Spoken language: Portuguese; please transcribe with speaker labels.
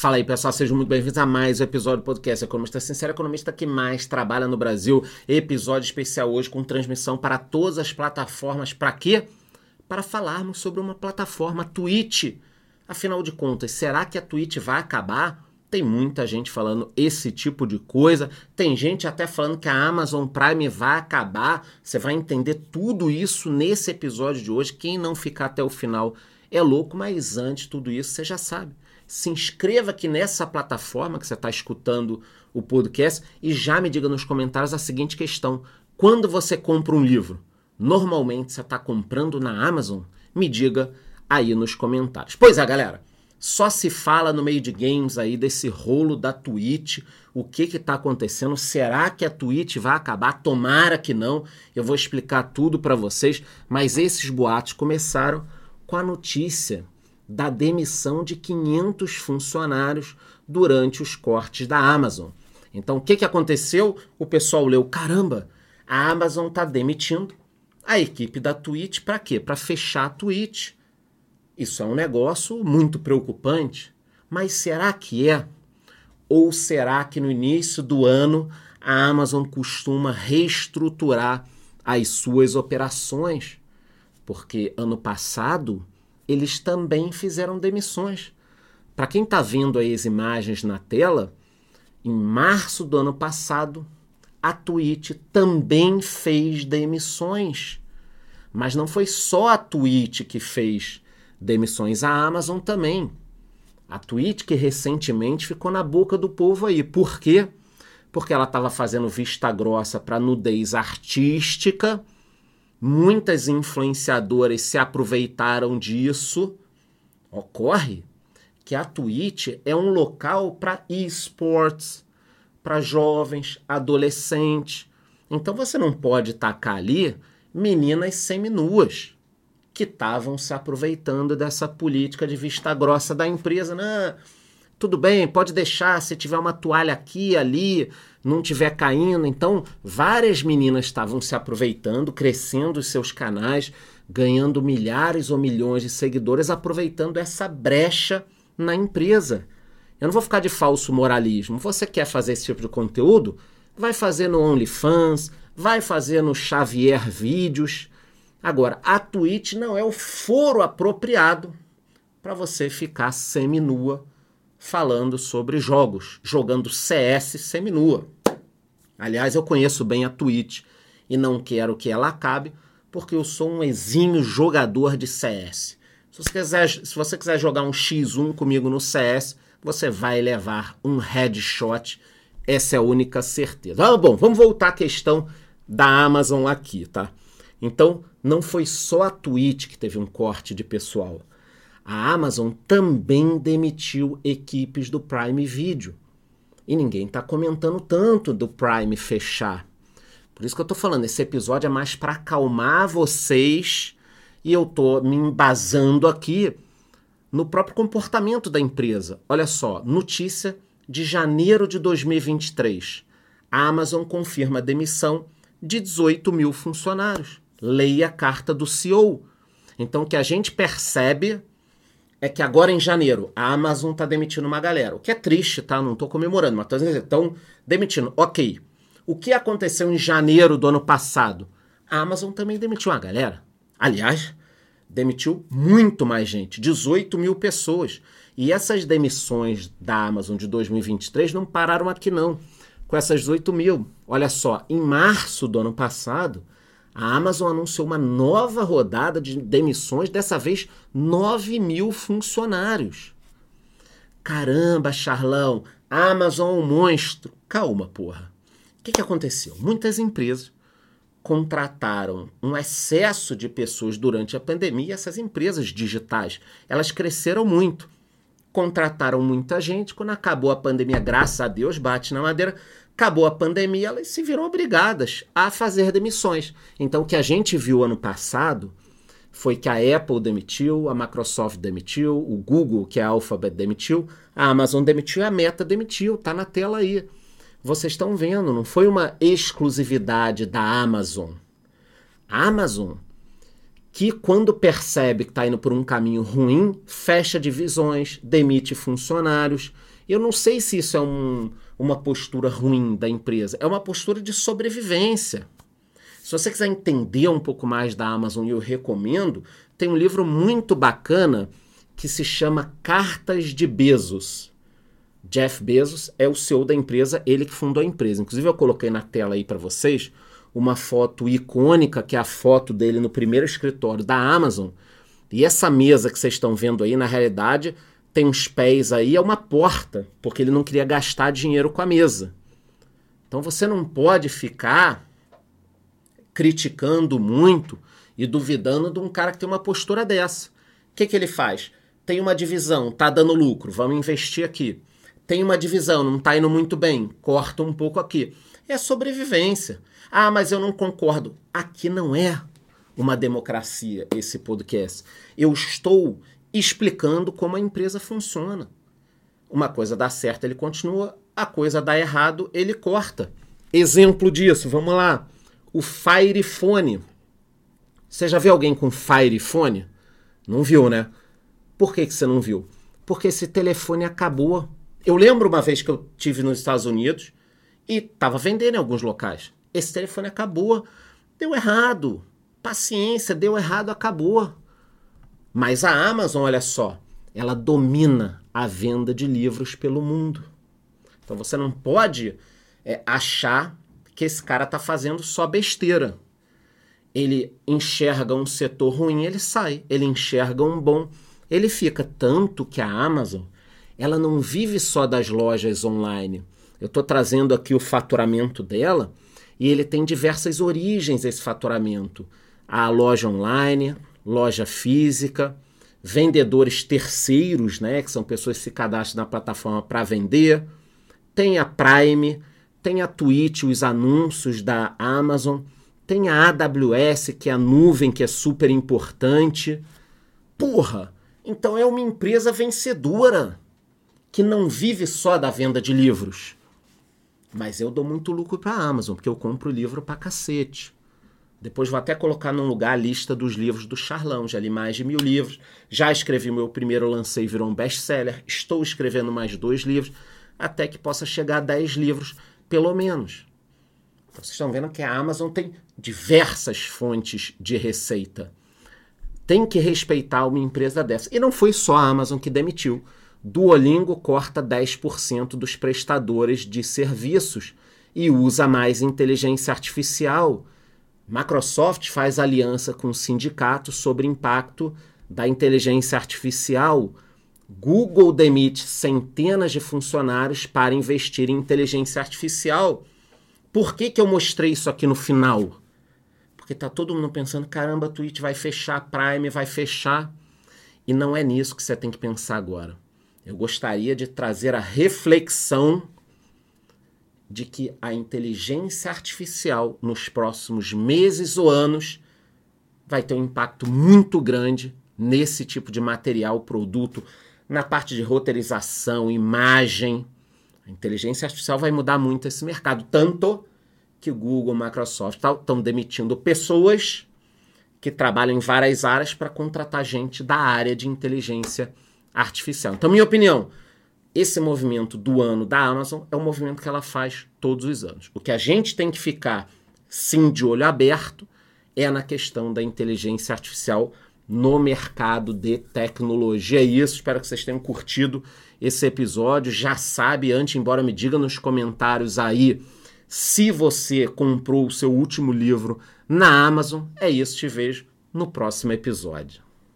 Speaker 1: Fala aí, pessoal, sejam muito bem-vindos a mais um episódio do podcast Economista Sincero, economista que mais trabalha no Brasil. Episódio especial hoje com transmissão para todas as plataformas. Para quê? Para falarmos sobre uma plataforma, Twitch. Afinal de contas, será que a Twitch vai acabar? Tem muita gente falando esse tipo de coisa. Tem gente até falando que a Amazon Prime vai acabar. Você vai entender tudo isso nesse episódio de hoje. Quem não ficar até o final é louco, mas antes de tudo isso, você já sabe se inscreva aqui nessa plataforma que você está escutando o podcast e já me diga nos comentários a seguinte questão: quando você compra um livro, normalmente você está comprando na Amazon? Me diga aí nos comentários. Pois é, galera. Só se fala no meio de games aí desse rolo da Twitch, o que que tá acontecendo? Será que a Twitch vai acabar? Tomara que não. Eu vou explicar tudo para vocês, mas esses boatos começaram com a notícia da demissão de 500 funcionários durante os cortes da Amazon. Então, o que, que aconteceu? O pessoal leu: caramba, a Amazon está demitindo a equipe da Twitch para quê? Para fechar a Twitch. Isso é um negócio muito preocupante. Mas será que é? Ou será que no início do ano a Amazon costuma reestruturar as suas operações? Porque ano passado eles também fizeram demissões. Para quem está vendo aí as imagens na tela, em março do ano passado, a Twitch também fez demissões. Mas não foi só a Twitch que fez demissões, a Amazon também. A Twitch que recentemente ficou na boca do povo aí. Por quê? Porque ela estava fazendo vista grossa para nudez artística Muitas influenciadoras se aproveitaram disso. Ocorre que a Twitch é um local para esportes, para jovens, adolescentes. Então você não pode tacar ali meninas seminuas que estavam se aproveitando dessa política de vista grossa da empresa. Não, tudo bem, pode deixar se tiver uma toalha aqui, ali, não tiver caindo. Então, várias meninas estavam se aproveitando, crescendo os seus canais, ganhando milhares ou milhões de seguidores, aproveitando essa brecha na empresa. Eu não vou ficar de falso moralismo. Você quer fazer esse tipo de conteúdo? Vai fazer no OnlyFans, vai fazer no Xavier Vídeos. Agora, a Twitch não é o foro apropriado para você ficar seminua falando sobre jogos, jogando CS seminua. Aliás, eu conheço bem a Twitch e não quero que ela acabe, porque eu sou um exímio jogador de CS. Se você quiser, se você quiser jogar um X1 comigo no CS, você vai levar um headshot. Essa é a única certeza. Ah, bom, vamos voltar à questão da Amazon aqui, tá? Então, não foi só a Twitch que teve um corte de pessoal a Amazon também demitiu equipes do Prime Video. E ninguém está comentando tanto do Prime fechar. Por isso que eu estou falando, esse episódio é mais para acalmar vocês e eu estou me embasando aqui no próprio comportamento da empresa. Olha só, notícia de janeiro de 2023. A Amazon confirma a demissão de 18 mil funcionários. Leia a carta do CEO. Então, o que a gente percebe é que agora em janeiro a Amazon tá demitindo uma galera. O que é triste, tá? Não tô comemorando, mas estão demitindo. Ok. O que aconteceu em janeiro do ano passado? A Amazon também demitiu uma galera. Aliás, demitiu muito mais gente 18 mil pessoas. E essas demissões da Amazon de 2023 não pararam aqui, não. Com essas 18 mil. Olha só, em março do ano passado, a Amazon anunciou uma nova rodada de demissões, dessa vez 9 mil funcionários. Caramba, Charlão, Amazon é um monstro. Calma, porra. O que, que aconteceu? Muitas empresas contrataram um excesso de pessoas durante a pandemia. Essas empresas digitais, elas cresceram muito. Contrataram muita gente. Quando acabou a pandemia, graças a Deus, bate na madeira, Acabou a pandemia, elas se viram obrigadas a fazer demissões. Então, o que a gente viu ano passado foi que a Apple demitiu, a Microsoft demitiu, o Google, que é a Alphabet, demitiu, a Amazon demitiu e a Meta demitiu. Tá na tela aí. Vocês estão vendo, não foi uma exclusividade da Amazon. A Amazon que, quando percebe que está indo por um caminho ruim, fecha divisões, demite funcionários. Eu não sei se isso é um, uma postura ruim da empresa, é uma postura de sobrevivência. Se você quiser entender um pouco mais da Amazon, eu recomendo, tem um livro muito bacana que se chama Cartas de Bezos. Jeff Bezos é o CEO da empresa, ele que fundou a empresa. Inclusive, eu coloquei na tela aí para vocês uma foto icônica, que é a foto dele no primeiro escritório da Amazon. E essa mesa que vocês estão vendo aí, na realidade, tem uns pés aí, é uma porta, porque ele não queria gastar dinheiro com a mesa. Então você não pode ficar criticando muito e duvidando de um cara que tem uma postura dessa. O que, que ele faz? Tem uma divisão, tá dando lucro, vamos investir aqui. Tem uma divisão, não tá indo muito bem, corta um pouco aqui. É sobrevivência. Ah, mas eu não concordo. Aqui não é uma democracia esse podcast. Eu estou explicando como a empresa funciona. Uma coisa dá certo, ele continua, a coisa dá errado, ele corta. Exemplo disso, vamos lá. O Fire Phone. Você já viu alguém com Fire Phone? Não viu, né? Por que, que você não viu? Porque esse telefone acabou. Eu lembro uma vez que eu tive nos Estados Unidos e estava vendendo em alguns locais. Esse telefone acabou. Deu errado. Paciência, deu errado, acabou. Mas a Amazon, olha só, ela domina a venda de livros pelo mundo. Então você não pode é, achar que esse cara está fazendo só besteira. Ele enxerga um setor ruim, ele sai. Ele enxerga um bom, ele fica. Tanto que a Amazon, ela não vive só das lojas online. Eu estou trazendo aqui o faturamento dela e ele tem diversas origens esse faturamento. A loja online, loja física, vendedores terceiros, né, que são pessoas que se cadastram na plataforma para vender. Tem a Prime, tem a Twitch, os anúncios da Amazon, tem a AWS, que é a nuvem que é super importante. Porra, então é uma empresa vencedora que não vive só da venda de livros. Mas eu dou muito lucro para a Amazon, porque eu compro livro para cacete. Depois vou até colocar num lugar a lista dos livros do Charlão. Já li mais de mil livros. Já escrevi meu primeiro, lancei, virou um best-seller. Estou escrevendo mais dois livros, até que possa chegar a dez livros, pelo menos. Então, vocês estão vendo que a Amazon tem diversas fontes de receita. Tem que respeitar uma empresa dessa. E não foi só a Amazon que demitiu. Duolingo corta 10% dos prestadores de serviços e usa mais inteligência artificial. Microsoft faz aliança com sindicatos sobre impacto da inteligência artificial. Google demite centenas de funcionários para investir em inteligência artificial. Por que, que eu mostrei isso aqui no final? Porque tá todo mundo pensando, caramba, a Twitch vai fechar, Prime vai fechar. E não é nisso que você tem que pensar agora eu gostaria de trazer a reflexão de que a inteligência artificial nos próximos meses ou anos vai ter um impacto muito grande nesse tipo de material, produto, na parte de roteirização, imagem. A inteligência artificial vai mudar muito esse mercado, tanto que o Google, Microsoft estão demitindo pessoas que trabalham em várias áreas para contratar gente da área de inteligência artificial. Então, minha opinião, esse movimento do ano da Amazon é um movimento que ela faz todos os anos. O que a gente tem que ficar sim de olho aberto é na questão da inteligência artificial no mercado de tecnologia. É isso, espero que vocês tenham curtido esse episódio. Já sabe, antes, embora me diga nos comentários aí se você comprou o seu último livro na Amazon. É isso, te vejo no próximo episódio.